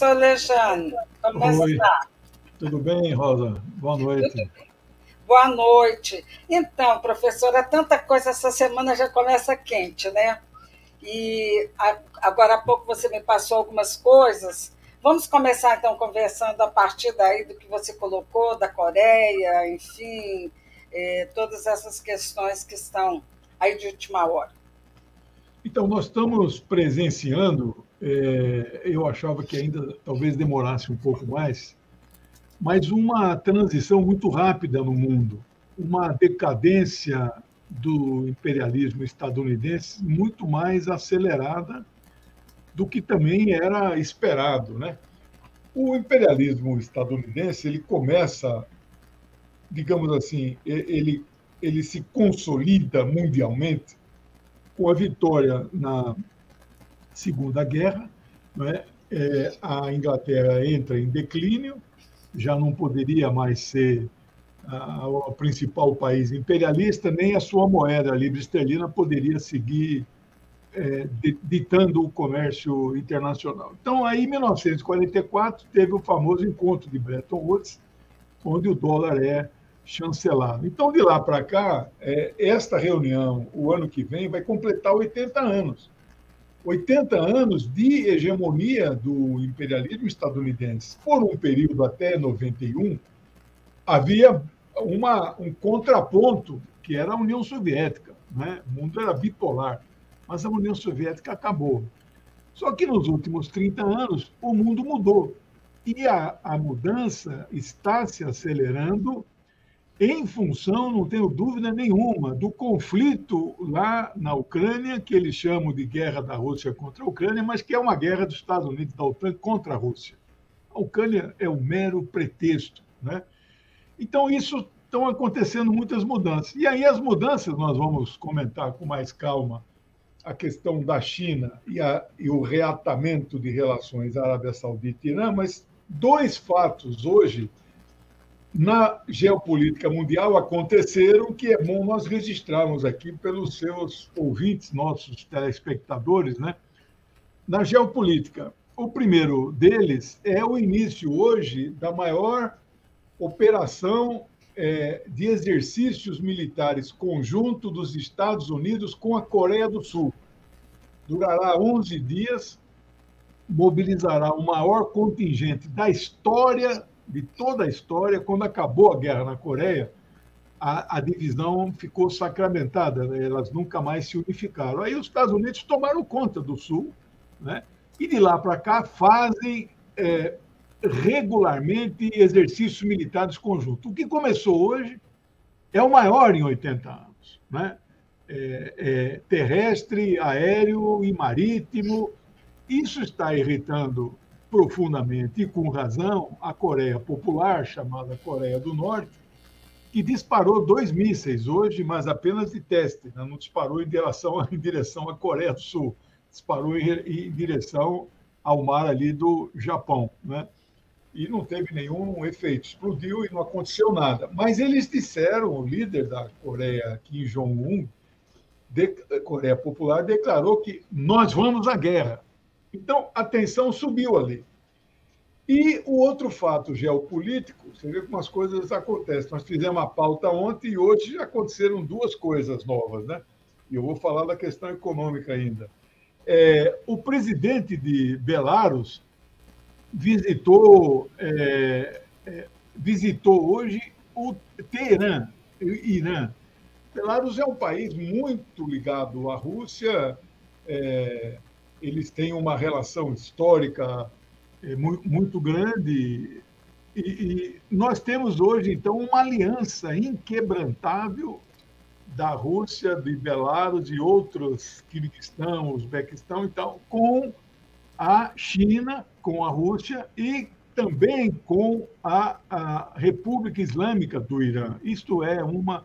Professor Alexandre. Como Oi. está? Tudo bem, Rosa? Boa noite. Boa noite. Então, professora, tanta coisa essa semana já começa quente, né? E agora há pouco você me passou algumas coisas. Vamos começar então conversando a partir daí do que você colocou da Coreia, enfim, eh, todas essas questões que estão aí de última hora. Então, nós estamos presenciando, é, eu achava que ainda talvez demorasse um pouco mais, mas uma transição muito rápida no mundo, uma decadência do imperialismo estadunidense muito mais acelerada do que também era esperado, né? O imperialismo estadunidense ele começa, digamos assim, ele ele se consolida mundialmente com a vitória na Segunda Guerra, é? É, a Inglaterra entra em declínio, já não poderia mais ser o principal país imperialista, nem a sua moeda, a libra esterlina, poderia seguir é, ditando o comércio internacional. Então, aí, em 1944, teve o famoso encontro de Bretton Woods, onde o dólar é chancelado. Então, de lá para cá, é, esta reunião, o ano que vem, vai completar 80 anos. 80 anos de hegemonia do imperialismo estadunidense. Por um período até 91, havia uma, um contraponto, que era a União Soviética. Né? O mundo era bipolar, mas a União Soviética acabou. Só que nos últimos 30 anos, o mundo mudou. E a, a mudança está se acelerando em função, não tenho dúvida nenhuma, do conflito lá na Ucrânia, que eles chamam de guerra da Rússia contra a Ucrânia, mas que é uma guerra dos Estados Unidos da OTAN contra a Rússia. A Ucrânia é um mero pretexto. Né? Então, isso estão acontecendo muitas mudanças. E aí, as mudanças, nós vamos comentar com mais calma a questão da China e, a, e o reatamento de relações Arábia Saudita e Irã, mas dois fatos hoje na geopolítica mundial aconteceram, que é bom nós registrarmos aqui pelos seus ouvintes, nossos telespectadores, né? Na geopolítica, o primeiro deles é o início hoje da maior operação é, de exercícios militares conjunto dos Estados Unidos com a Coreia do Sul. Durará 11 dias, mobilizará o maior contingente da história de toda a história, quando acabou a guerra na Coreia, a, a divisão ficou sacramentada, né? elas nunca mais se unificaram. Aí os Estados Unidos tomaram conta do Sul, né? e de lá para cá fazem é, regularmente exercícios militares conjuntos. O que começou hoje é o maior em 80 anos. Né? É, é, terrestre, aéreo e marítimo. Isso está irritando profundamente e com razão a Coreia Popular, chamada Coreia do Norte, que disparou dois mísseis hoje, mas apenas de teste, né? não disparou em direção, em direção à Coreia do Sul, disparou em, em direção ao mar ali do Japão. Né? E não teve nenhum efeito, explodiu e não aconteceu nada. Mas eles disseram, o líder da Coreia, Kim Jong-un, Coreia Popular, declarou que nós vamos à guerra. Então, a tensão subiu ali. E o outro fato geopolítico, você vê como as coisas acontecem. Nós fizemos a pauta ontem e hoje aconteceram duas coisas novas, né? E eu vou falar da questão econômica ainda. É, o presidente de Belarus visitou, é, é, visitou hoje o Teherã, Irã. Belarus é um país muito ligado à Rússia, é, eles têm uma relação histórica é, muito grande. E, e nós temos hoje, então, uma aliança inquebrantável da Rússia, de Belarus e outros, Kirguistão, Uzbequistão e tal, com a China, com a Rússia e também com a, a República Islâmica do Irã. Isto é uma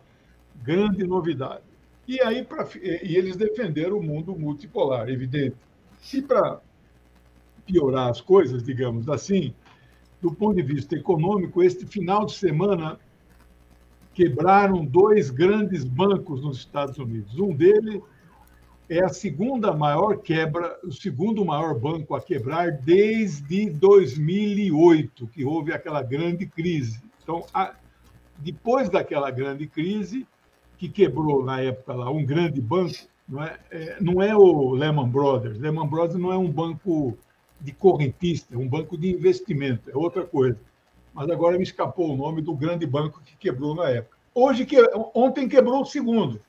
grande novidade. E aí pra, e eles defenderam o mundo multipolar, evidente. E para piorar as coisas, digamos assim, do ponto de vista econômico, este final de semana quebraram dois grandes bancos nos Estados Unidos. Um deles é a segunda maior quebra, o segundo maior banco a quebrar desde 2008, que houve aquela grande crise. Então, a, depois daquela grande crise, que quebrou na época lá um grande banco, não é, é, não é o Lehman Brothers. Lehman Brothers não é um banco de correntista, é um banco de investimento, é outra coisa. Mas agora me escapou o nome do grande banco que quebrou na época. Hoje, que, ontem quebrou o segundo,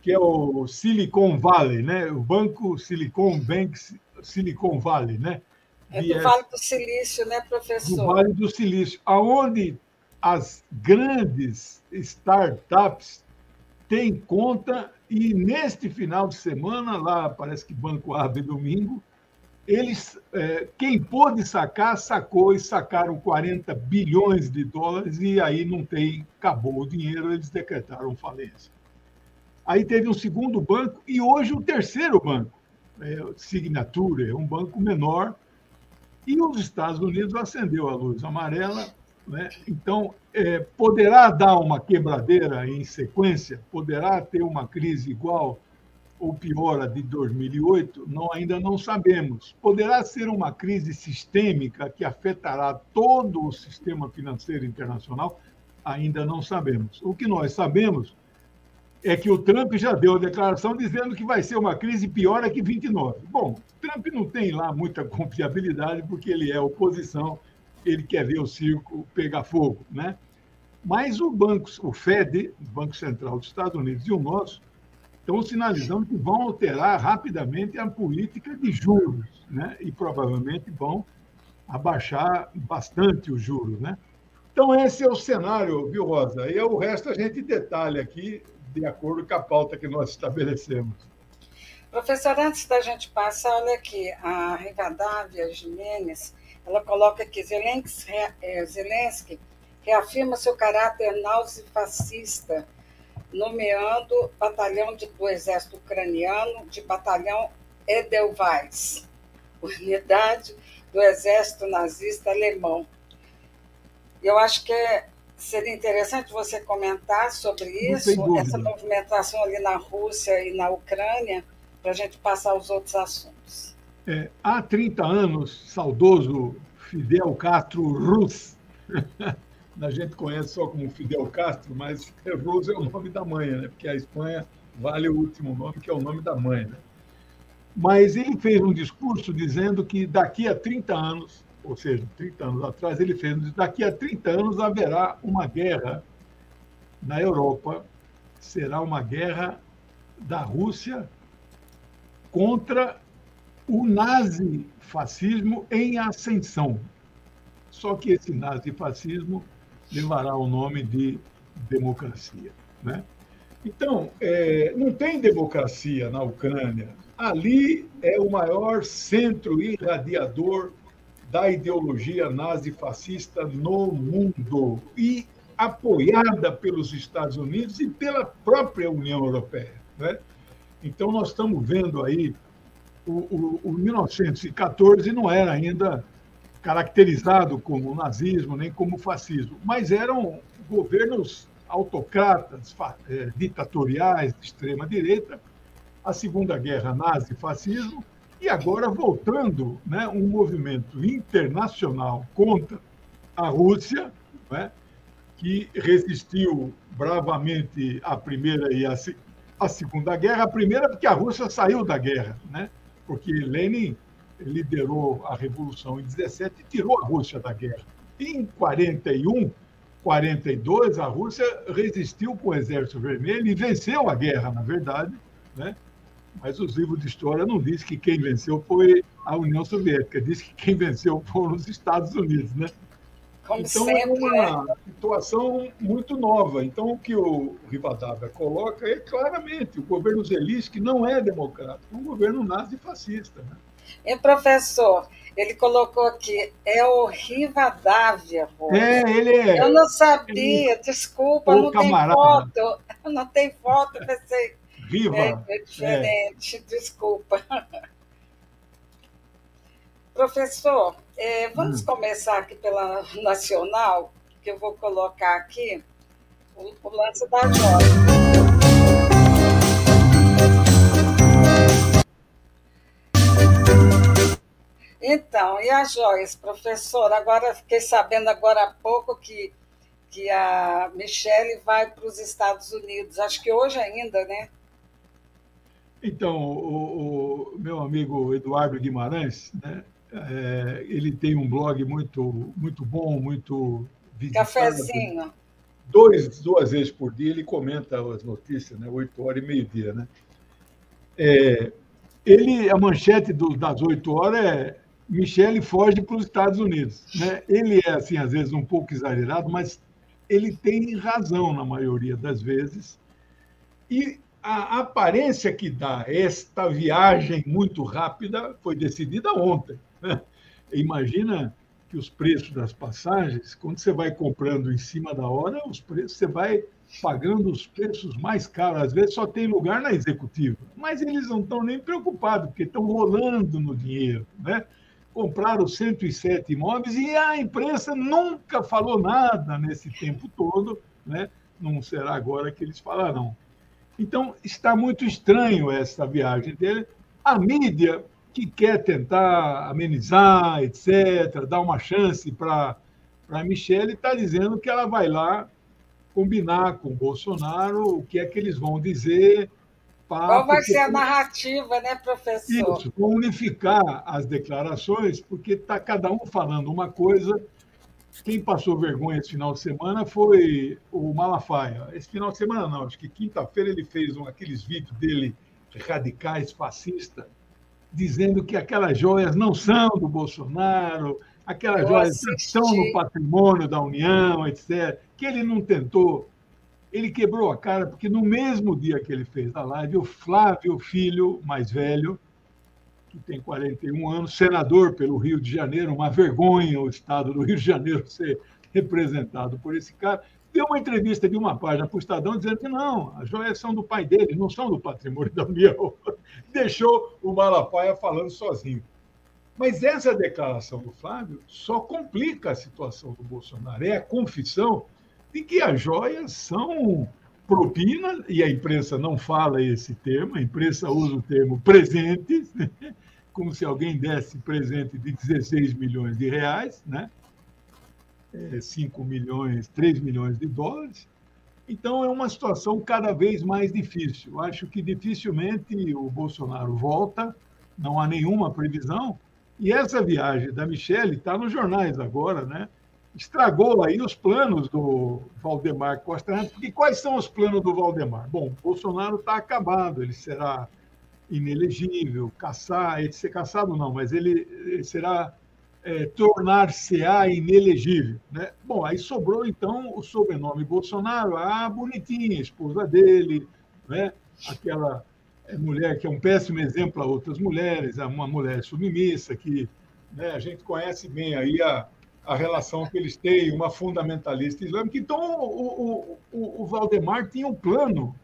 que é o Silicon Valley, né? o Banco Silicon Bank Silicon Valley, né? É do Vale do Silício, né, professor? Do Vale do Silício, aonde as grandes startups têm conta e neste final de semana, lá parece que banco abre domingo, eles, é, quem pôde sacar, sacou e sacaram 40 bilhões de dólares e aí não tem, acabou o dinheiro, eles decretaram falência. Aí teve um segundo banco e hoje o um terceiro banco, é, Signature, é um banco menor, e os Estados Unidos acendeu a luz amarela. Né? Então, é, poderá dar uma quebradeira em sequência? Poderá ter uma crise igual ou pior a de 2008? Não, ainda não sabemos. Poderá ser uma crise sistêmica que afetará todo o sistema financeiro internacional? Ainda não sabemos. O que nós sabemos é que o Trump já deu a declaração dizendo que vai ser uma crise pior que 29. Bom, Trump não tem lá muita confiabilidade porque ele é oposição, ele quer ver o circo pegar fogo, né? Mas o banco, o Fed, o Banco Central dos Estados Unidos e o nosso estão sinalizando que vão alterar rapidamente a política de juros, né? E provavelmente vão abaixar bastante os juros, né? Então, esse é o cenário, viu, Rosa? E o resto a gente detalha aqui de acordo com a pauta que nós estabelecemos. Professor, antes da gente passar, olha aqui, a Rivadavia Jimenez, ela coloca que Zelensky, é, Zelensky reafirma seu caráter nazi-fascista, nomeando batalhão de, do exército ucraniano de batalhão Edelweiss, unidade do exército nazista alemão. Eu acho que é Seria interessante você comentar sobre isso, essa movimentação ali na Rússia e na Ucrânia, para a gente passar aos outros assuntos. É, há 30 anos, saudoso Fidel Castro Rus, a gente conhece só como Fidel Castro, mas Rus é o nome da mãe, né? porque a Espanha vale o último nome, que é o nome da mãe. Né? Mas ele fez um discurso dizendo que daqui a 30 anos ou seja, 30 anos atrás, ele fez: daqui a 30 anos haverá uma guerra na Europa, será uma guerra da Rússia contra o nazifascismo em ascensão. Só que esse nazifascismo levará o nome de democracia. Né? Então, é, não tem democracia na Ucrânia. Ali é o maior centro irradiador da ideologia nazi-fascista no mundo e apoiada pelos Estados Unidos e pela própria União Europeia. Né? Então, nós estamos vendo aí o, o, o 1914 não era ainda caracterizado como nazismo nem como fascismo, mas eram governos autocratas, eh, ditatoriais de extrema direita, a Segunda Guerra nazi-fascismo e agora voltando né, um movimento internacional contra a Rússia, né, que resistiu bravamente à Primeira e à Segunda Guerra. A primeira porque a Rússia saiu da guerra, né, porque Lenin liderou a Revolução em 17 e tirou a Rússia da guerra. Em 41, 42, a Rússia resistiu com o Exército Vermelho e venceu a guerra, na verdade, né? Mas os livros de história não dizem que quem venceu foi a União Soviética, diz que quem venceu foram os Estados Unidos, né? Como então sempre, é uma né? situação muito nova. Então o que o Rivadavia coloca é claramente o governo Zelensky não é democrático, é um governo nazi-fascista. Né? E professor, ele colocou aqui, é o Rivadavia. Pô. É, ele é. Eu não sabia, ele... desculpa, não camarada. tem foto. Não tem foto, pensei Viva! É, é diferente, é. desculpa. Professor, é, vamos hum. começar aqui pela nacional, que eu vou colocar aqui o, o lance da joia. Então, e as joias, professor? Agora fiquei sabendo agora há pouco que, que a Michelle vai para os Estados Unidos, acho que hoje ainda, né? Então, o, o meu amigo Eduardo Guimarães, né, é, ele tem um blog muito, muito bom, muito visitado. Cafezinho. Dois, duas vezes por dia ele comenta as notícias, né, oito horas e meio-dia. Né? É, ele, a manchete do, das oito horas é Michele foge para os Estados Unidos. Né? Ele é, assim, às vezes, um pouco exagerado, mas ele tem razão na maioria das vezes. E a aparência que dá esta viagem muito rápida foi decidida ontem. Imagina que os preços das passagens, quando você vai comprando em cima da hora, os preços você vai pagando os preços mais caros. Às vezes só tem lugar na executiva, mas eles não estão nem preocupados, porque estão rolando no dinheiro. Né? Compraram 107 imóveis e a imprensa nunca falou nada nesse tempo todo. Né? Não será agora que eles falarão. Então, está muito estranho essa viagem dele. A mídia, que quer tentar amenizar, etc., dar uma chance para a Michelle, está dizendo que ela vai lá combinar com o Bolsonaro o que é que eles vão dizer. Qual vai ser a narrativa, né, professor? Isso, vão unificar as declarações, porque está cada um falando uma coisa. Quem passou vergonha esse final de semana foi o Malafaia. Esse final de semana não, acho que quinta-feira ele fez um, aqueles vídeos dele radicais, fascistas, dizendo que aquelas joias não são do Bolsonaro, aquelas joias estão no patrimônio da União, etc que ele não tentou, ele quebrou a cara, porque no mesmo dia que ele fez a live, o Flávio Filho, mais velho, que tem 41 anos, senador pelo Rio de Janeiro, uma vergonha o estado do Rio de Janeiro ser representado por esse cara, deu uma entrevista de uma página para o Estadão dizendo que não, as joias são do pai dele, não são do patrimônio da União. Deixou o Malafaia falando sozinho. Mas essa declaração do Flávio só complica a situação do Bolsonaro. É a confissão de que as joias são propina, e a imprensa não fala esse termo, a imprensa usa o termo presentes, né? como se alguém desse presente de 16 milhões de reais, né? É, 5 milhões, 3 milhões de dólares. Então, é uma situação cada vez mais difícil. Acho que dificilmente o Bolsonaro volta, não há nenhuma previsão. E essa viagem da Michelle está nos jornais agora, né? estragou aí os planos do Valdemar Costa Neto, porque quais são os planos do Valdemar? Bom, Bolsonaro está acabado, ele será inelegível, caçar, ele ser caçado não, mas ele será é, tornar-se-á inelegível. Né? Bom, aí sobrou então o sobrenome Bolsonaro, a bonitinha, esposa dele, né? aquela é, mulher que é um péssimo exemplo a outras mulheres, uma mulher submissa que né, a gente conhece bem aí a, a relação que eles têm, uma fundamentalista islâmica. Então, o, o, o Valdemar tinha um plano,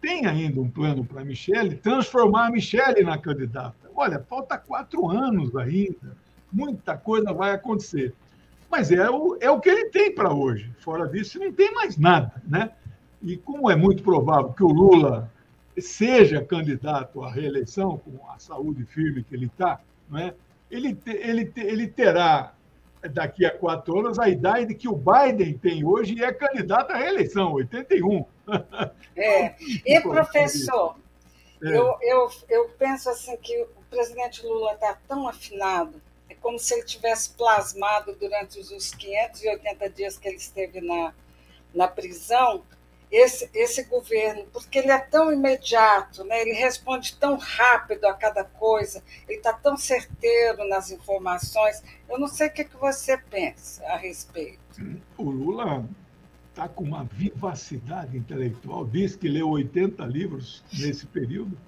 tem ainda um plano para a Michelle, transformar a Michelle na candidata. Olha, falta quatro anos ainda, muita coisa vai acontecer. Mas é o, é o que ele tem para hoje. Fora disso, não tem mais nada. Né? E como é muito provável que o Lula seja candidato à reeleição, com a saúde firme que ele está, né? ele, ele, ele terá daqui a quatro anos a idade que o Biden tem hoje e é candidato à reeleição, 81. É. E, professor, é. Eu, eu, eu penso assim que o presidente Lula está tão afinado, como se ele tivesse plasmado durante os 580 dias que ele esteve na, na prisão, esse, esse governo, porque ele é tão imediato, né? ele responde tão rápido a cada coisa, ele está tão certeiro nas informações. Eu não sei o que, que você pensa a respeito. O Lula está com uma vivacidade intelectual, diz que leu 80 livros nesse período.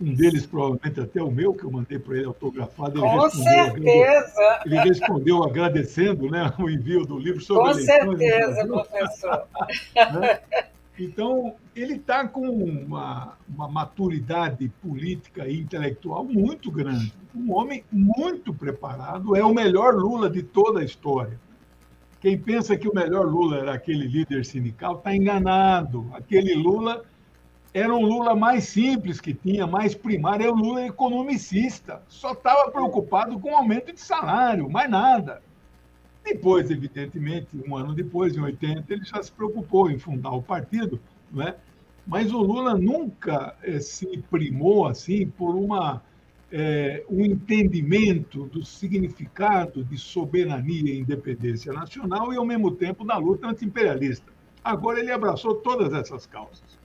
Um deles, provavelmente até o meu, que eu mandei para ele autografado. Ele Com certeza! Ele respondeu agradecendo né, o envio do livro sobre Com certeza, professor. né? Então, ele está com uma, uma, maturidade política e intelectual muito grande. Um homem muito preparado, é o melhor Lula de toda a história. Quem pensa que o melhor Lula era aquele líder sindical está enganado. Aquele Lula era um Lula mais simples que tinha, mais primário, é o Lula economicista. Só estava preocupado com o aumento de salário, mais nada. Depois, evidentemente, um ano depois, em 80, ele já se preocupou em fundar o partido, não é? mas o Lula nunca eh, se primou assim por uma, eh, um entendimento do significado de soberania e independência nacional e, ao mesmo tempo, da luta anti-imperialista. Agora ele abraçou todas essas causas.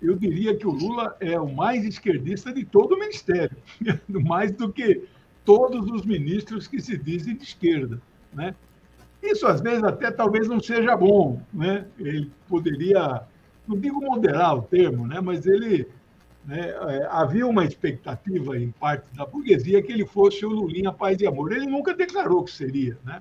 Eu diria que o Lula é o mais esquerdista de todo o ministério, mais do que todos os ministros que se dizem de esquerda. Né? Isso, às vezes, até talvez não seja bom. Né? Ele poderia, não digo moderar o termo, né? mas ele. Né, é, havia uma expectativa em parte da burguesia que ele fosse o Lulinha Paz e Amor. Ele nunca declarou que seria. Né?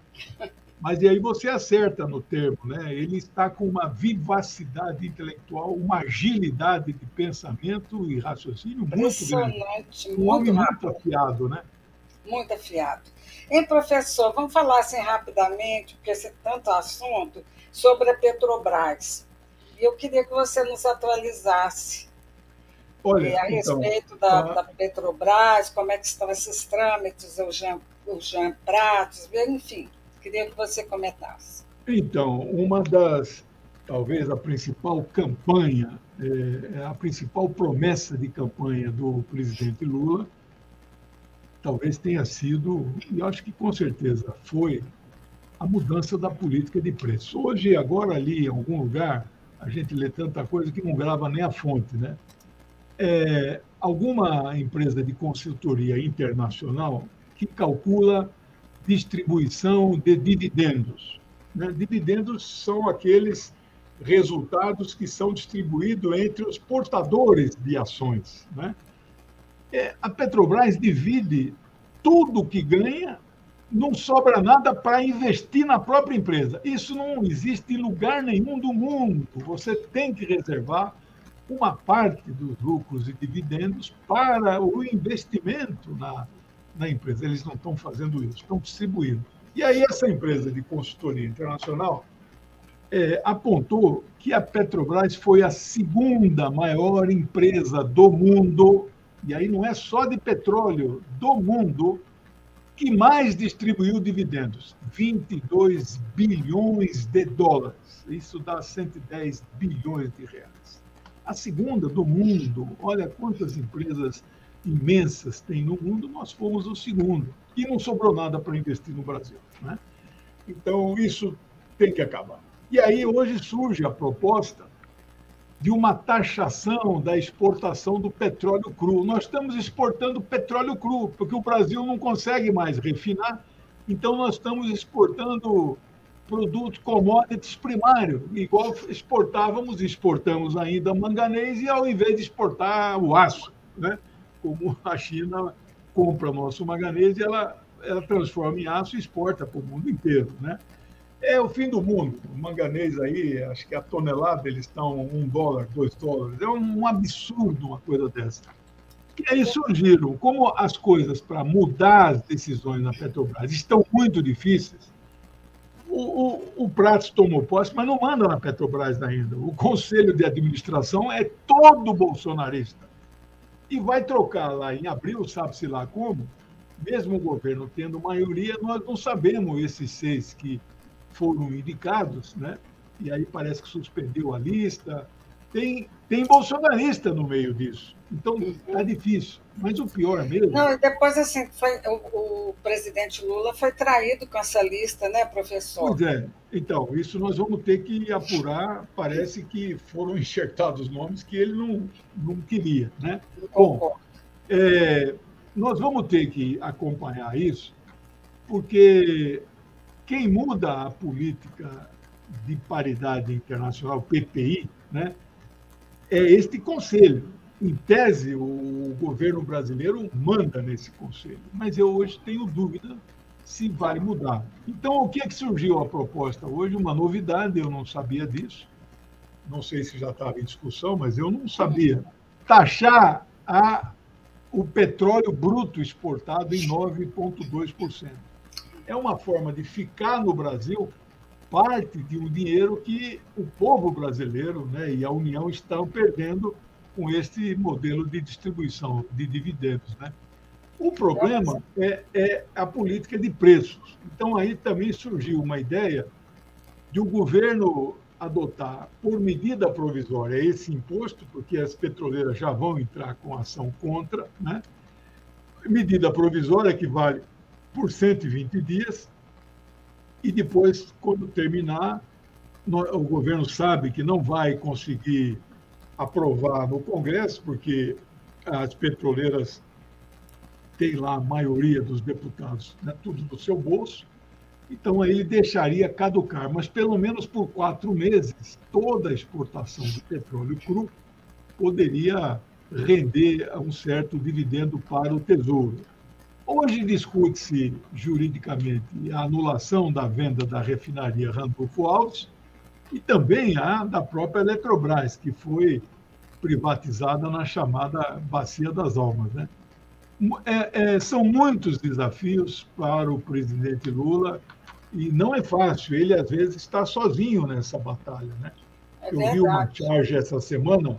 Mas e aí você acerta no termo, né? Ele está com uma vivacidade intelectual, uma agilidade de pensamento e raciocínio muito grande. Um homem muito afiado, né? Muito afiado. Hein, professor, vamos falar assim rapidamente, porque esse tanto assunto, sobre a Petrobras. E eu queria que você nos atualizasse Olha, a então, respeito da, a... da, Petrobras, como é que estão esses trâmites, o Jean, o Jean Pratos, enfim. Queria que você comentasse. Então, uma das, talvez a principal campanha, é, a principal promessa de campanha do presidente Lula, talvez tenha sido, e acho que com certeza foi, a mudança da política de preço. Hoje, agora ali em algum lugar, a gente lê tanta coisa que não grava nem a fonte, né? É, alguma empresa de consultoria internacional que calcula distribuição de dividendos. Né? Dividendos são aqueles resultados que são distribuídos entre os portadores de ações. Né? É, a Petrobras divide tudo que ganha, não sobra nada para investir na própria empresa. Isso não existe em lugar nenhum do mundo. Você tem que reservar uma parte dos lucros e dividendos para o investimento na, na empresa. Eles não estão fazendo isso, estão distribuindo. E aí essa empresa de consultoria internacional é, apontou que a Petrobras foi a segunda maior empresa do mundo, e aí não é só de petróleo, do mundo, que mais distribuiu dividendos, 22 bilhões de dólares. Isso dá 110 bilhões de reais. A segunda do mundo, olha quantas empresas imensas tem no mundo, nós fomos o segundo. E não sobrou nada para investir no Brasil. Né? Então, isso tem que acabar. E aí, hoje surge a proposta de uma taxação da exportação do petróleo cru. Nós estamos exportando petróleo cru, porque o Brasil não consegue mais refinar, então nós estamos exportando produtos commodities primários, igual exportávamos, exportamos ainda manganês, e ao invés de exportar o aço, né? Como a China compra nosso manganês e ela, ela transforma em aço e exporta para o mundo inteiro. Né? É o fim do mundo. O manganês aí, acho que a tonelada eles estão um dólar, dois dólares. É um absurdo uma coisa dessa. E aí surgiram, como as coisas para mudar as decisões na Petrobras estão muito difíceis, o, o, o tomou posse, mas não manda na Petrobras ainda. O conselho de administração é todo bolsonarista e vai trocar lá em abril, sabe-se lá como, mesmo o governo tendo maioria, nós não sabemos esses seis que foram indicados, né? E aí parece que suspendeu a lista. Tem, tem bolsonarista no meio disso. Então está difícil. Mas o pior mesmo. Não, depois assim, foi, o, o, presidente Lula foi traído com essa lista, né, professor? Pois é. Então, isso nós vamos ter que apurar. Parece que foram enxertados nomes que ele não, não queria, né? Bom, é, nós vamos ter que acompanhar isso, porque quem muda a política de paridade internacional, PPI, né, é este conselho em tese, o governo brasileiro manda nesse conselho, mas eu hoje tenho dúvida se vai mudar. Então, o que é que surgiu a proposta hoje? Uma novidade, eu não sabia disso. Não sei se já estava em discussão, mas eu não sabia. Taxar a, o petróleo bruto exportado em 9,2%. É uma forma de ficar no Brasil parte de um dinheiro que o povo brasileiro né, e a União estão perdendo com este modelo de distribuição de dividendos. Né? O problema é, é a política de preços. Então, aí também surgiu uma ideia de o governo adotar por medida provisória esse imposto, porque as petroleiras já vão entrar com ação contra, né? medida provisória que vale por 120 dias, e depois, quando terminar, o governo sabe que não vai conseguir aprovar no Congresso, porque as petroleiras têm lá a maioria dos deputados, né, tudo do seu bolso, então aí ele deixaria caducar, mas pelo menos por quatro meses, toda a exportação de petróleo cru poderia render um certo dividendo para o Tesouro. Hoje discute-se juridicamente a anulação da venda da refinaria Randolfo Alves e também a da própria Eletrobras, que foi privatizada na chamada Bacia das Almas. Né? É, é, são muitos desafios para o presidente Lula e não é fácil. Ele, às vezes, está sozinho nessa batalha. Né? É eu vi uma charge essa semana,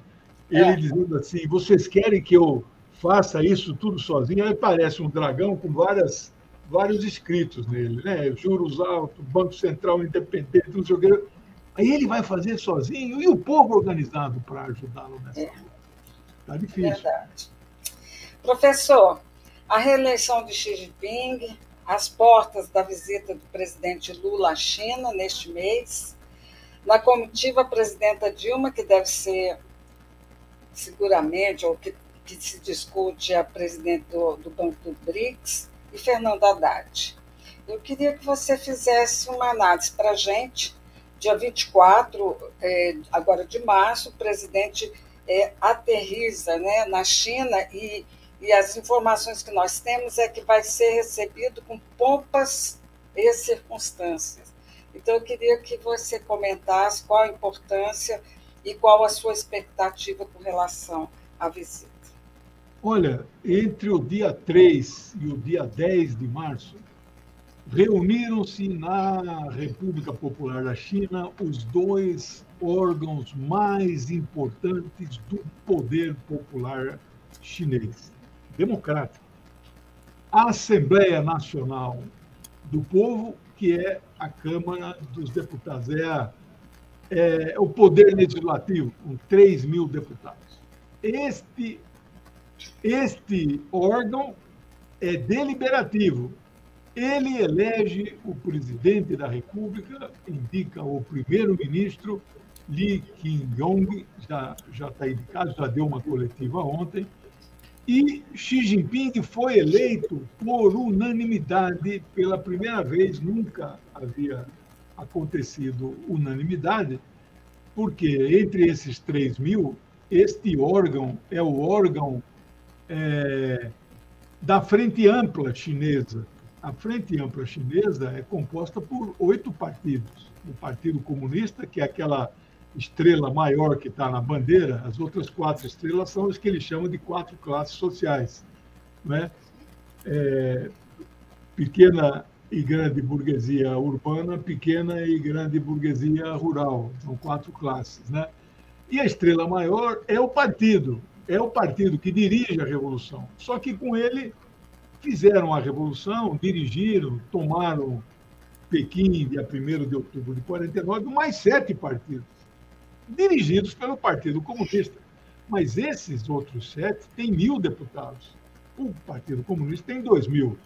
ele é. dizendo assim: vocês querem que eu faça isso tudo sozinho? Aí parece um dragão com várias, vários escritos nele, né? Juros altos, Banco Central independente, não sei o quê. Aí ele vai fazer sozinho e o povo organizado para ajudá-lo nessa Está é. Tá difícil. Verdade. Professor, a reeleição de Xi Jinping, as portas da visita do presidente Lula à China neste mês, na comitiva a presidenta Dilma, que deve ser seguramente, ou que, que se discute a presidente do, do Banco do BRICS, e Fernando Haddad. Eu queria que você fizesse uma análise para a gente Dia 24, é, agora de março, o presidente é, aterriza né, na China e, e as informações que nós temos é que vai ser recebido com pompas e circunstâncias. Então, eu queria que você comentasse qual a importância e qual a sua expectativa com relação à visita. Olha, entre o dia 3 e o dia 10 de março, reuniram-se na República Popular da China os dois órgãos mais importantes do poder popular chinês, democrático. A Assembleia Nacional do Povo, que é a Câmara dos Deputados, é, a, é o poder legislativo, com 3 mil deputados. Este, este órgão é deliberativo, ele elege o presidente da República, indica o primeiro-ministro, Li Qingyong, já já está indicado, já deu uma coletiva ontem, e Xi Jinping foi eleito por unanimidade pela primeira vez, nunca havia acontecido unanimidade, porque entre esses 3 mil, este órgão é o órgão é, da Frente Ampla Chinesa, a Frente Ampla Chinesa é composta por oito partidos. O Partido Comunista, que é aquela estrela maior que está na bandeira, as outras quatro estrelas são as que eles chamam de quatro classes sociais. Né? É, pequena e grande burguesia urbana, pequena e grande burguesia rural. São quatro classes. Né? E a estrela maior é o partido, é o partido que dirige a revolução. Só que com ele fizeram a revolução, dirigiram, tomaram Pequim, dia 1 de outubro de 49, mais sete partidos, dirigidos pelo Partido Comunista. Mas esses outros sete têm mil deputados. O Partido Comunista tem dois mil.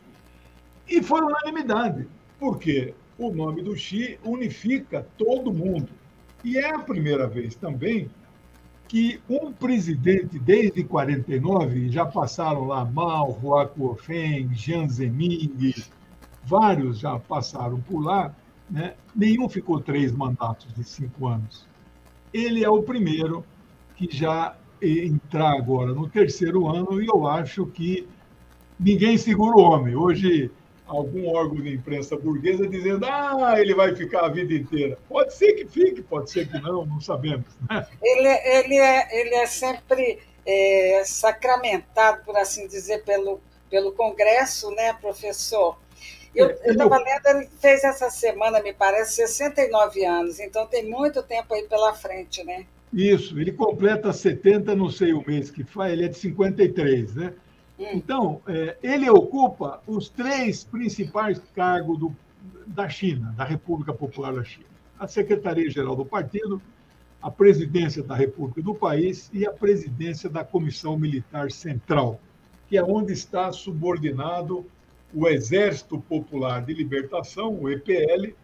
E foi unanimidade, porque o nome do Xi unifica todo mundo. E é a primeira vez também que um presidente desde 49, já passaram lá Mao, Hua Kuofeng, Jiang Zemin, vários já passaram por lá, né? nenhum ficou três mandatos de cinco anos. Ele é o primeiro que já entrar agora no terceiro ano e eu acho que ninguém segura o homem. Hoje algum órgão de imprensa burguesa dizendo ah, ele vai ficar a vida inteira. Pode ser que fique, pode ser que não, não sabemos. Né? Ele, ele, é, ele é sempre é, sacramentado, por assim dizer, pelo, pelo Congresso, né, professor? Eu é, estava lendo, ele fez essa semana, me parece, 69 anos, então tem muito tempo aí pela frente, né? Isso, ele completa 70, não sei o mês que faz, ele é de 53, né? Hum. Então, é, ele ocupa os três principais cargos do, da China, da República Popular da China. A Secretaria-Geral do Partido, a presidência da República do país e a presidência da Comissão Militar Central, que é onde está subordinado o Exército Popular de Libertação, o EPL,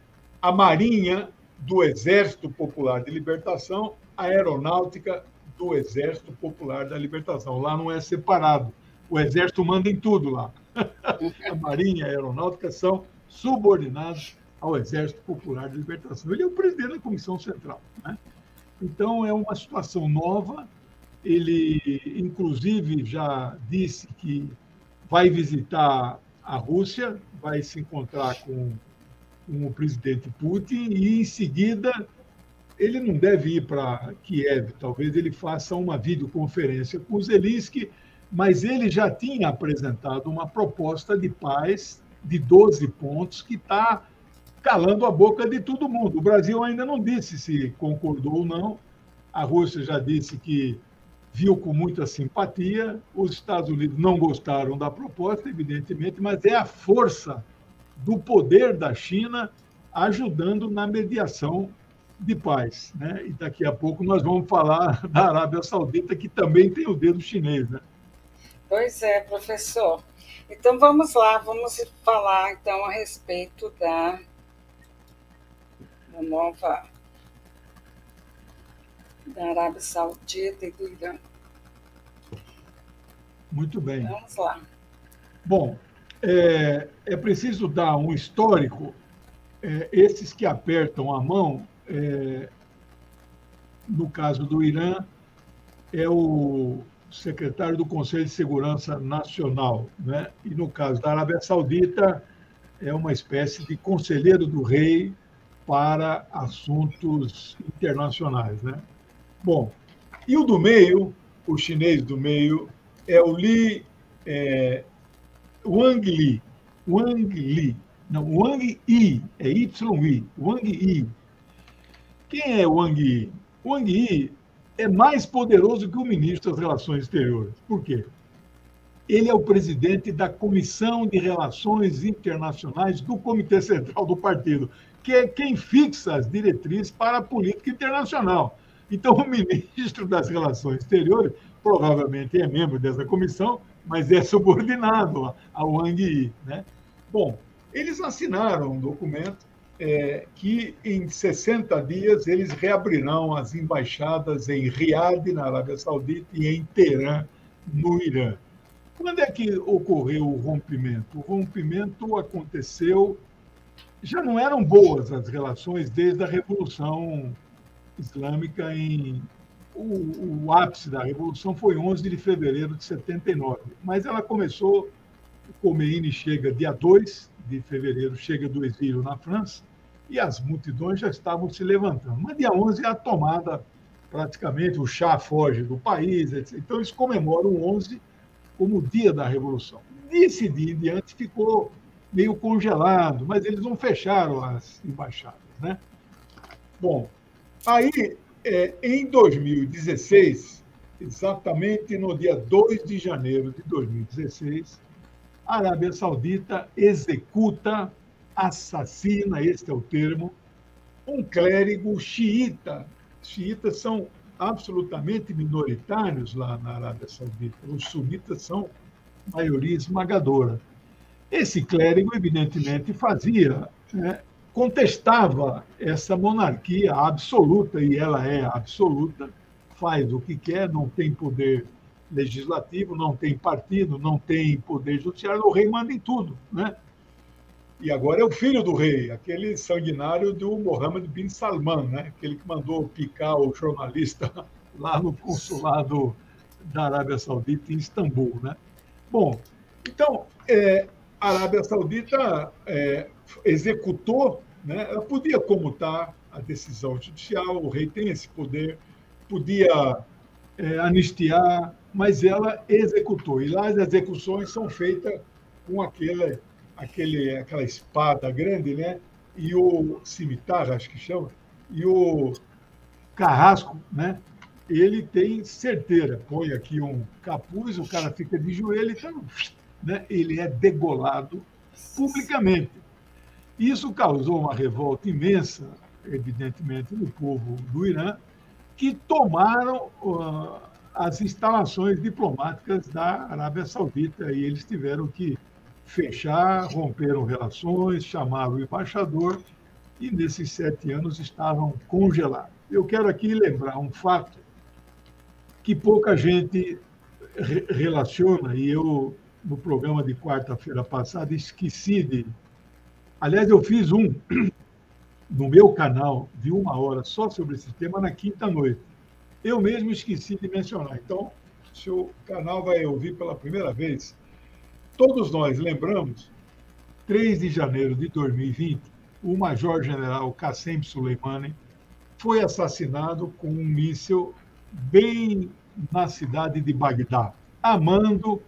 a Marinha do Exército Popular de Libertação, a Aeronáutica do Exército Popular da Libertação. Lá não é separado. O Exército manda em tudo lá. a Marinha e a Aeronáutica são subordinados ao Exército Popular de Libertação. Ele é o presidente da Comissão Central. Né? Então, é uma situação nova. Ele, inclusive, já disse que vai visitar a Rússia, vai se encontrar com, com o presidente Putin e, em seguida, ele não deve ir para Kiev, talvez ele faça uma videoconferência com Zelensky, mas ele já tinha apresentado uma proposta de paz de 12 pontos que está calando a boca de todo mundo. O Brasil ainda não disse se concordou ou não. A Rússia já disse que viu com muita simpatia. Os Estados Unidos não gostaram da proposta, evidentemente, mas é a força do poder da China ajudando na mediação de paz. Né? E daqui a pouco nós vamos falar da Arábia Saudita, que também tem o dedo chinês. Né? Pois é, professor. Então vamos lá, vamos falar então a respeito da nova da Arábia Saudita e do Irã. Muito bem. Vamos lá. Bom, é, é preciso dar um histórico. É, esses que apertam a mão, é, no caso do Irã, é o secretário do Conselho de Segurança Nacional, né? e no caso da Arábia Saudita, é uma espécie de conselheiro do rei para assuntos internacionais. Né? Bom, e o do meio, o chinês do meio, é o Li é, Wang Li. Wang Li. Não, Wang Yi, é Y-I. Wang Yi. Quem é Wang Yi? Wang Yi é mais poderoso que o ministro das Relações Exteriores. Por quê? Ele é o presidente da Comissão de Relações Internacionais do Comitê Central do Partido que é quem fixa as diretrizes para a política internacional. Então, o ministro das Relações Exteriores provavelmente é membro dessa comissão, mas é subordinado ao Wang Yi. Né? Bom, eles assinaram um documento é, que em 60 dias eles reabrirão as embaixadas em Riad, na Arábia Saudita, e em Teherã, no Irã. Quando é que ocorreu o rompimento? O rompimento aconteceu já não eram boas as relações desde a Revolução Islâmica em o, o, ápice da revolução foi 11 de fevereiro de 79, mas ela começou o Khomeini chega dia 2 de fevereiro, chega do exílio na França, e as multidões já estavam se levantando. Mas dia 11 é a tomada, praticamente, o chá foge do país, etc. Então eles comemoram o 11 como o dia da Revolução. Desse dia em diante ficou meio congelado, mas eles não fecharam as embaixadas. Né? Bom, aí, é, em 2016, exatamente no dia 2 de janeiro de 2016, a Arábia Saudita executa, assassina, este é o termo, um clérigo xiita. Xiitas são absolutamente minoritários lá na Arábia Saudita. Os sunitas são maioria esmagadora. Esse clérigo, evidentemente, fazia, né, contestava essa monarquia absoluta, e ela é absoluta, faz o que quer, não tem poder legislativo, não tem partido, não tem poder judiciário, o rei manda em tudo. Né? E agora é o filho do rei, aquele sanguinário do Mohammed bin Salman, né? aquele que mandou picar o jornalista lá no consulado da Arábia Saudita em Istambul. Né? Bom, então, é, a Arábia Saudita é, executou, né? ela podia comutar a decisão judicial, o rei tem esse poder, podia é, anistiar, mas ela executou. E lá as execuções são feitas com aquele, aquele, aquela espada grande, né? E o cimitarra, acho que chama, e o carrasco, né? ele tem certeira. Põe aqui um capuz, o cara fica de joelho, então, né? ele é degolado publicamente. Isso causou uma revolta imensa, evidentemente, no povo do Irã, que tomaram uh, as instalações diplomáticas da Arábia Saudita e eles tiveram que fechar, romperam relações, chamaram o embaixador e nesses sete anos estavam congelados. Eu quero aqui lembrar um fato que pouca gente relaciona, e eu, no programa de quarta-feira passada, esqueci de. Aliás, eu fiz um no meu canal de uma hora só sobre esse tema na quinta noite. Eu mesmo esqueci de mencionar. Então, se o canal vai ouvir pela primeira vez, todos nós lembramos, 3 de janeiro de 2020, o major-general Qassem Soleimani foi assassinado com um míssil bem na cidade de Bagdá, a mando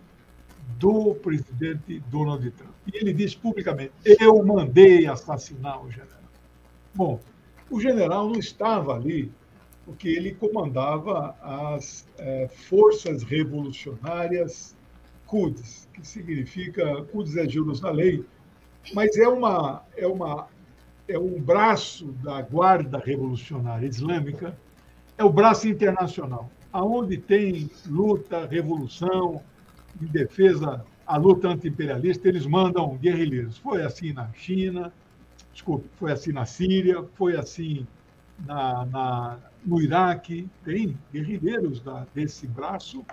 do presidente Donald Trump. E ele disse publicamente: Eu mandei assassinar o general. Bom, o general não estava ali porque ele comandava as é, forças revolucionárias Quds, que significa Quds é Jerusalém, mas é uma é uma é um braço da Guarda Revolucionária Islâmica, é o braço internacional, aonde tem luta, revolução, em defesa a luta anti-imperialista, eles mandam guerrilheiros. Foi assim na China, desculpe, foi assim na Síria, foi assim na, na no Iraque, tem guerrilheiros da, desse braço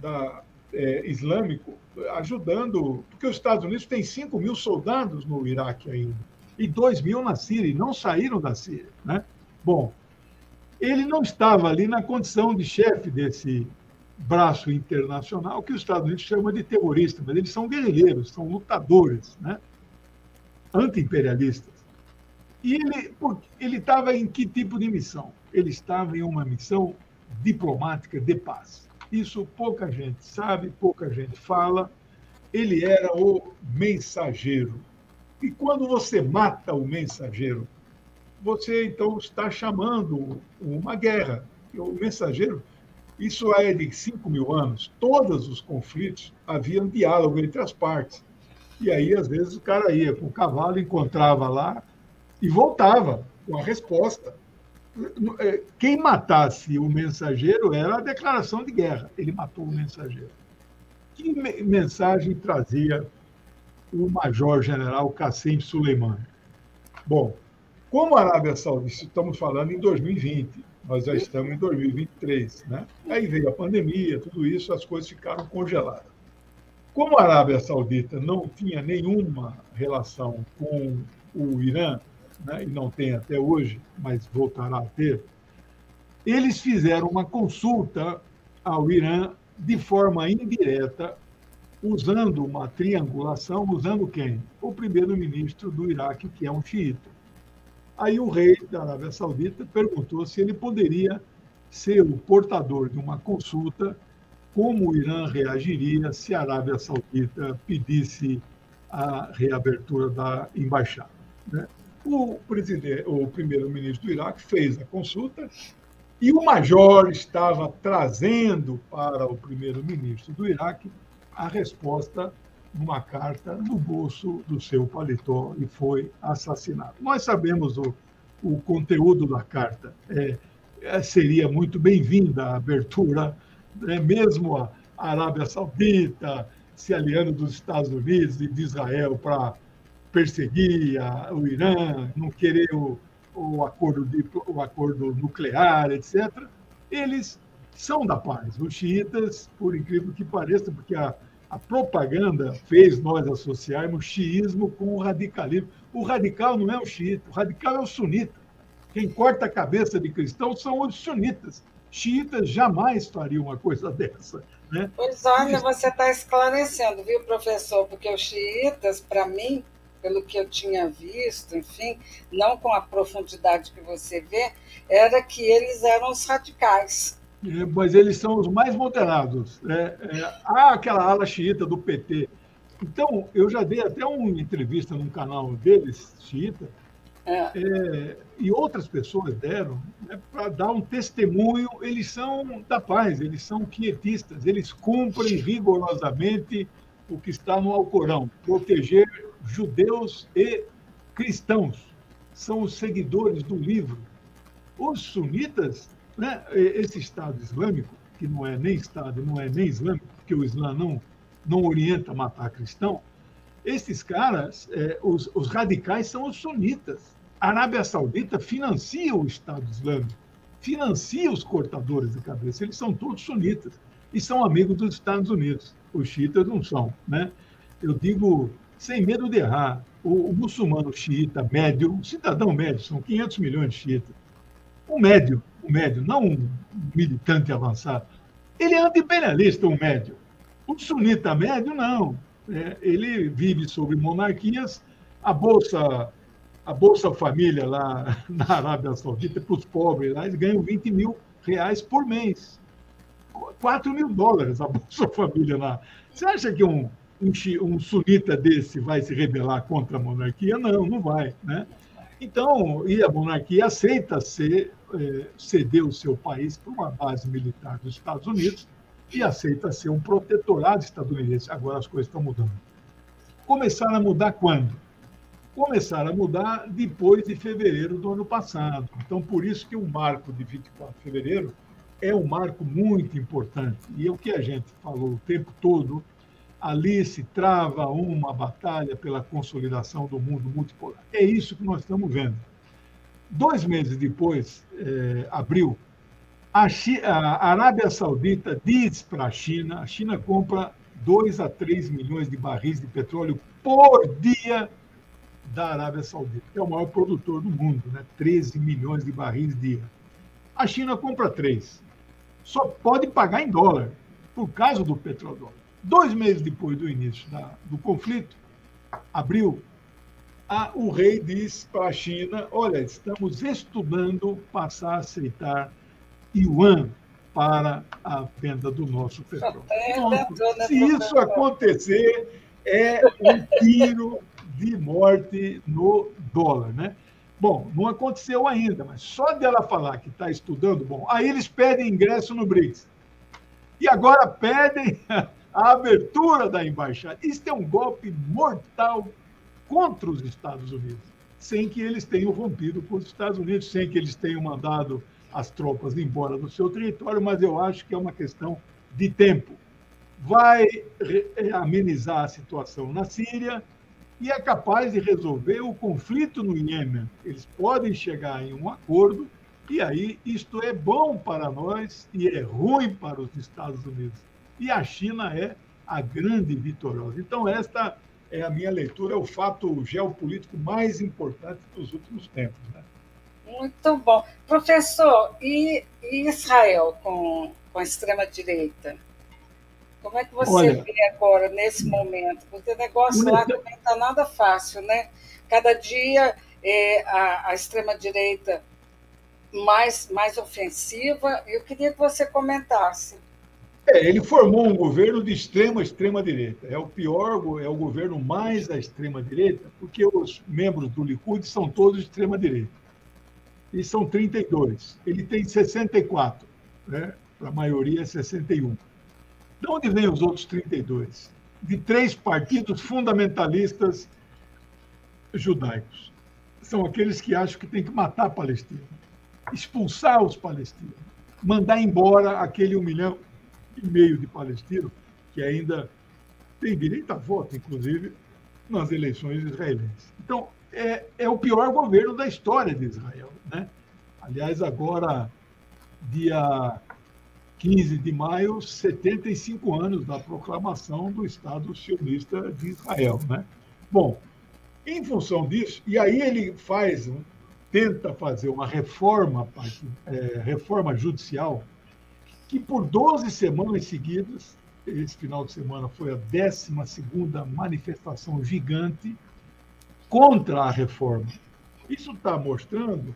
da, é, islâmico ajudando, porque os Estados Unidos têm 5 mil soldados no Iraque ainda e 2 mil na Síria, e não saíram da Síria. Né? Bom, ele não estava ali na condição de chefe desse braço internacional que os Estados Unidos chamam de terrorista, mas eles são guerrilheiros, são lutadores, né? anti-imperialistas. E ele ele estava em que tipo de missão? Ele estava em uma missão diplomática de paz. Isso pouca gente sabe, pouca gente fala. Ele era o mensageiro e quando você mata o mensageiro, você então está chamando uma guerra. O mensageiro, isso é de 5 mil anos. Todos os conflitos haviam diálogo entre as partes. E aí, às vezes, o cara ia com o cavalo, encontrava lá e voltava com a resposta. Quem matasse o mensageiro era a declaração de guerra. Ele matou o mensageiro. Que mensagem trazia o major-general Qassem Soleimani. Bom, como a Arábia Saudita, estamos falando em 2020, nós já estamos em 2023, né? Aí veio a pandemia, tudo isso, as coisas ficaram congeladas. Como a Arábia Saudita não tinha nenhuma relação com o Irã, né, e não tem até hoje, mas voltará a ter, eles fizeram uma consulta ao Irã de forma indireta usando uma triangulação, usando quem? O primeiro-ministro do Iraque, que é um xiita. Aí o rei da Arábia Saudita perguntou se ele poderia ser o portador de uma consulta, como o Irã reagiria se a Arábia Saudita pedisse a reabertura da embaixada. Né? O, o primeiro-ministro do Iraque fez a consulta e o major estava trazendo para o primeiro-ministro do Iraque a resposta numa carta no bolso do seu paletó e foi assassinado. Nós sabemos o, o conteúdo da carta. É, é, seria muito bem-vinda a abertura, né? mesmo a Arábia Saudita se aliando dos Estados Unidos e de Israel para perseguir a, o Irã, não querer o, o, acordo de, o acordo nuclear, etc. Eles são da paz. Os xiitas, por incrível que pareça, porque a, a propaganda fez nós associarmos xiismo com o radicalismo. O radical não é o xiita, o radical é o sunita. Quem corta a cabeça de cristão são os sunitas. Xiitas jamais fariam uma coisa dessa. Né? Pois olha, você está esclarecendo, viu, professor? Porque os xiitas, para mim, pelo que eu tinha visto, enfim, não com a profundidade que você vê, era que eles eram os radicais. É, mas eles são os mais moderados. É, é, há aquela ala xiita do PT. Então, eu já dei até uma entrevista num canal deles, xiita, É. É, e outras pessoas deram né, para dar um testemunho. Eles são da paz, eles são quietistas, eles cumprem rigorosamente o que está no Alcorão: proteger judeus e cristãos. São os seguidores do livro. Os sunitas, né, esse Estado Islâmico, que não é nem Estado, não é nem Islâmico, porque o Islã não, não orienta a matar cristão, esses caras, é, os, os radicais, são os sunitas. A Arábia Saudita financia o Estado Islâmico, financia os cortadores de cabeça. Eles são todos sunitas e são amigos dos Estados Unidos. Os xiitas não são. Né? Eu digo, sem medo de errar, o, o muçulmano xiita médio, o cidadão médio, são 500 milhões de xiitas. O médio, o médio, não um militante avançado, ele é anti-imperialista, o médio. O sunita médio, não. É, ele vive sobre monarquias. A Bolsa a Bolsa Família lá na Arábia Saudita, para os pobres lá, eles ganham 20 mil reais por mês. 4 mil dólares a Bolsa Família lá. Você acha que um, um, sunita desse vai se rebelar contra a monarquia? Não, não vai. Né? Então, e a monarquia aceita ser, é, ceder o seu país para uma base militar dos Estados Unidos e aceita ser um protetorado estadunidense. Agora as coisas estão mudando. Começaram a mudar quando? começaram a mudar depois de fevereiro do ano passado. Então, por isso que o marco de 24 de fevereiro é um marco muito importante. E é o que a gente falou o tempo todo, ali se trava uma batalha pela consolidação do mundo multipolar. É isso que nós estamos vendo. Dois meses depois, é, abril, a, a Arábia Saudita diz para a China, a China compra 2 a 3 milhões de barris de petróleo por dia da Arábia Saudita, que é o maior produtor do mundo, né? 13 milhões de barris dia. A China compra 3. Só pode pagar em dólar, por causa do petrodólar. Dois meses depois do início da, do conflito, abril, a, o rei diz para a China: olha, estamos estudando passar a aceitar yuan para a venda do nosso petróleo. Pronto. Se isso acontecer, é um tiro de morte no dólar, né? Bom, não aconteceu ainda, mas só dela falar que está estudando, bom, aí eles pedem ingresso no BRICS. E agora pedem a abertura da embaixada. Isso é um golpe mortal contra os Estados Unidos, sem que eles tenham rompido com os Estados Unidos, sem que eles tenham mandado as tropas embora do seu território, mas eu acho que é uma questão de tempo. Vai amenizar a situação na Síria, e é capaz de resolver o conflito no Iêmen. Eles podem chegar em um acordo, e aí isto é bom para nós e é ruim para os Estados Unidos. E a China é a grande vitoriosa. Então, esta é a minha leitura, é o fato geopolítico mais importante dos últimos tempos. Né? Muito bom. Professor, e Israel com, com a extrema-direita? Como é que você Olha, vê agora, nesse momento? Porque o negócio lá também está nada fácil, né? Cada dia é, a, a extrema-direita mais, mais ofensiva. Eu queria que você comentasse. É, ele formou um governo de extrema extrema direita. É o pior, é o governo mais da extrema direita, porque os membros do Likud são todos de extrema direita. E são 32. Ele tem 64, né? Para a maioria é 61. De onde vêm os outros 32? De três partidos fundamentalistas judaicos. São aqueles que acham que tem que matar a Palestina, expulsar os palestinos, mandar embora aquele um milhão e meio de palestinos que ainda tem direito a voto, inclusive, nas eleições israelenses. Então, é, é o pior governo da história de Israel. Né? Aliás, agora, dia 15 de maio, 75 anos da proclamação do Estado sionista de Israel. Né? Bom, em função disso, e aí ele faz, tenta fazer uma reforma, é, reforma judicial, que por 12 semanas seguidas, esse final de semana foi a 12 manifestação gigante contra a reforma. Isso está mostrando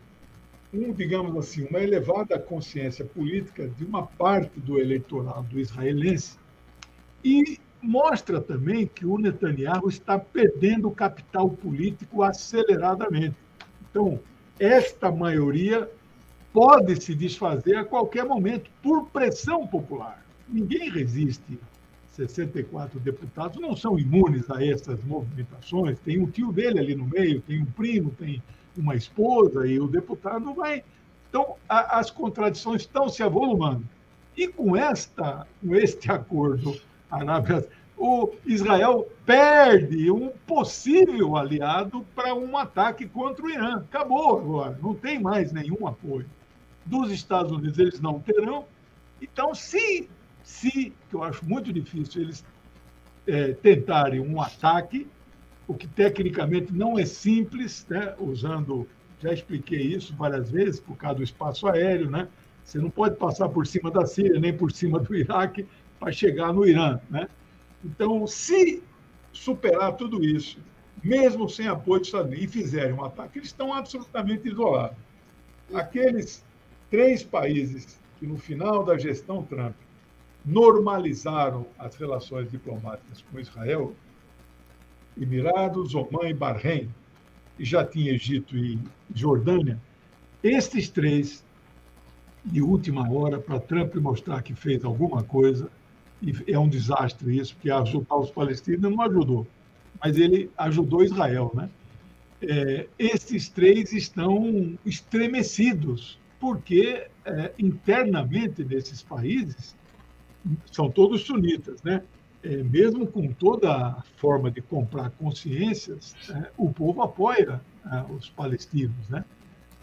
um, digamos assim, uma elevada consciência política de uma parte do eleitorado israelense e mostra também que o Netanyahu está perdendo capital político aceleradamente. Então, esta maioria pode se desfazer a qualquer momento por pressão popular. Ninguém resiste. 64 deputados não são imunes a essas movimentações. Tem um tio dele ali no meio, tem um primo, tem uma esposa e o deputado vai. Então, a, as contradições estão se avolumando. E com esta, com este acordo, Arábia, o Israel perde um possível aliado para um ataque contra o Irã. Acabou agora, não tem mais nenhum apoio. Dos Estados Unidos eles não terão. Então, se, se que eu acho muito difícil, eles é, tentarem um ataque, o que tecnicamente não é simples, né? usando, já expliquei isso várias vezes, por causa do espaço aéreo, né? Você não pode passar por cima da Síria, nem por cima do Iraque, para chegar no Irã. Né? Então, se superar tudo isso, mesmo sem apoio dos Estados Unidos, e fizerem um ataque, eles estão absolutamente isolados. Aqueles três países que, no final da gestão Trump, normalizaram as relações diplomáticas com Israel, Emirados, Oman e Bahrein, e já tinha Egito e Jordânia, estes três, de última hora, para Trump mostrar que fez alguma coisa, e é um desastre isso, porque ajudar os palestinos não ajudou, mas ele ajudou Israel. Né? É, esses três estão estremecidos, porque é, internamente nesses países são todos sunitas, né? é, mesmo com toda a forma de comprar consciências, é, o povo apoia é, os palestinos, né?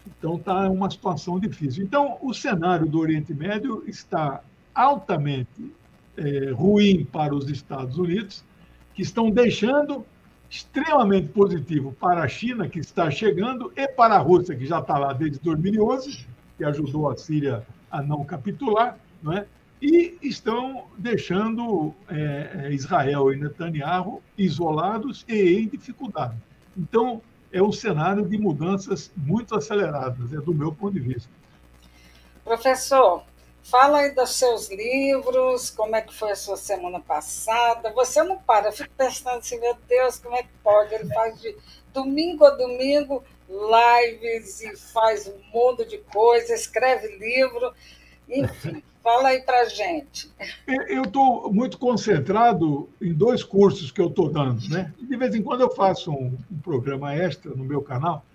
Então está uma situação difícil. Então o cenário do Oriente Médio está altamente é, ruim para os Estados Unidos, que estão deixando extremamente positivo para a China, que está chegando, e para a Rússia, que já está lá desde 2011, que ajudou a Síria a não capitular, não é? e estão deixando é, é, Israel e Netanyahu isolados e em dificuldade. Então, é um cenário de mudanças muito aceleradas, é do meu ponto de vista. Professor, fala aí dos seus livros, como é que foi a sua semana passada. Você não para, eu fico pensando assim, meu Deus, como é que pode? Ele faz de domingo a domingo lives e faz um mundo de coisas, escreve livro, enfim. Fala aí para gente. Eu estou muito concentrado em dois cursos que eu estou dando, né? De vez em quando eu faço um, um, programa extra no meu canal.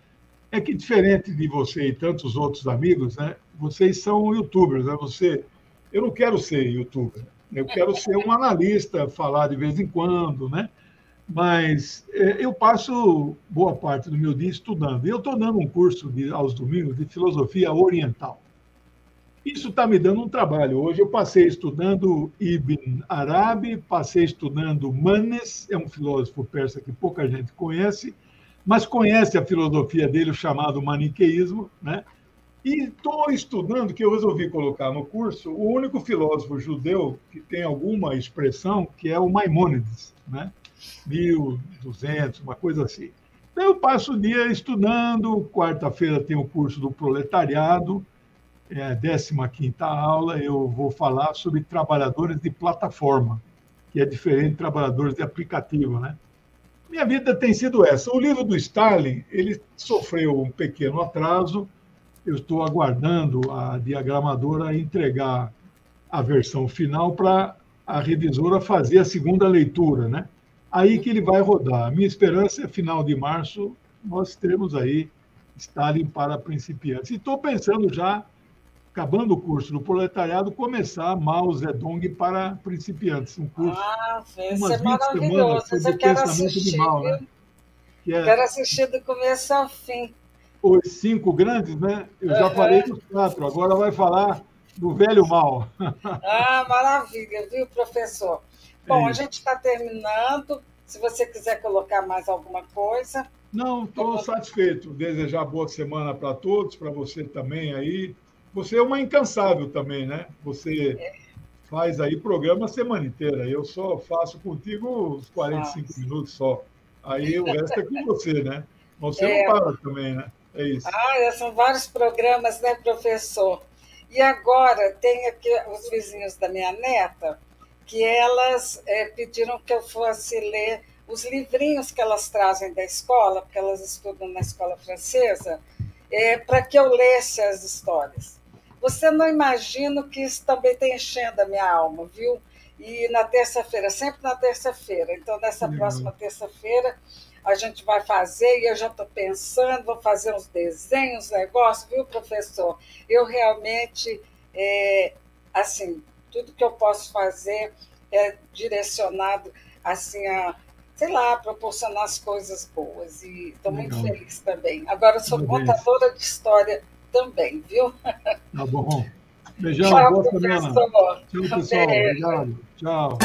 É que diferente de você e tantos outros amigos, né? Vocês são YouTubers, né? Você, eu não quero ser YouTuber. Eu quero ser um analista, falar de vez em quando, né? Mas é, eu passo boa parte do meu dia estudando. Eu estou dando um curso de, aos domingos de filosofia oriental. Isso está me dando um trabalho. Hoje eu passei estudando Ibn Arabi, passei estudando Manes, é um filósofo persa que pouca gente conhece, mas conhece a filosofia dele, o chamado maniqueísmo, né? E estou estudando, que eu resolvi colocar no curso, o único filósofo judeu que tem alguma expressão, que é o Maimônides, né? 1200, uma coisa assim. Então, eu passo o dia estudando, quarta-feira tem o curso do proletariado, é a 15 aula, eu vou falar sobre trabalhadores de plataforma, que é diferente de trabalhadores de aplicativo, né? Minha vida tem sido essa. O livro do Stalin, ele sofreu um pequeno atraso. Eu estou aguardando a diagramadora entregar a versão final para a revisora fazer a segunda leitura, né? Aí que ele vai rodar. A minha esperança é final de março nós teremos aí Stalin para principiantes. E estou pensando já acabando o curso do proletariado, começar Mao Zedong para principiantes. Um curso. Ah, esse é maravilhoso. Eu quero assistir. Mao, né? que é... Quero assistir do começo ao fim. Os cinco grandes, né? Eu já uhum. falei dos quatro, agora vai falar do velho mal. Ah, maravilha, viu, professor? Bom, é a gente está terminando. Se você quiser colocar mais alguma coisa. Não, estou satisfeito. Desejar boa semana para todos, para você também aí. Você é uma incansável também, né? Você faz aí programa a semana inteira. Eu só faço contigo uns 45 Nossa. minutos só. Aí o resto é com você, né? Você é. não para também, né? É isso. Ah, são vários programas, né, professor? E agora tem aqui os vizinhos da minha neta, que elas é, pediram que eu fosse ler os livrinhos que elas trazem da escola, porque elas estudam na escola francesa, é, para que eu lesse as histórias. Você não imagina que isso também está enchendo a minha alma, viu? E na terça-feira, sempre na terça-feira. Então, nessa uhum. próxima terça-feira, a gente vai fazer, e eu já estou pensando, vou fazer uns desenhos, negócios, viu, professor? Eu realmente, é, assim, tudo que eu posso fazer é direcionado, assim, a, sei lá, proporcionar as coisas boas. E estou muito feliz também. Agora, eu sou contadora de história também, viu? Tá bom. Beijão, Tchau, boa semana. Tchau, pessoal. Obrigado. Tchau.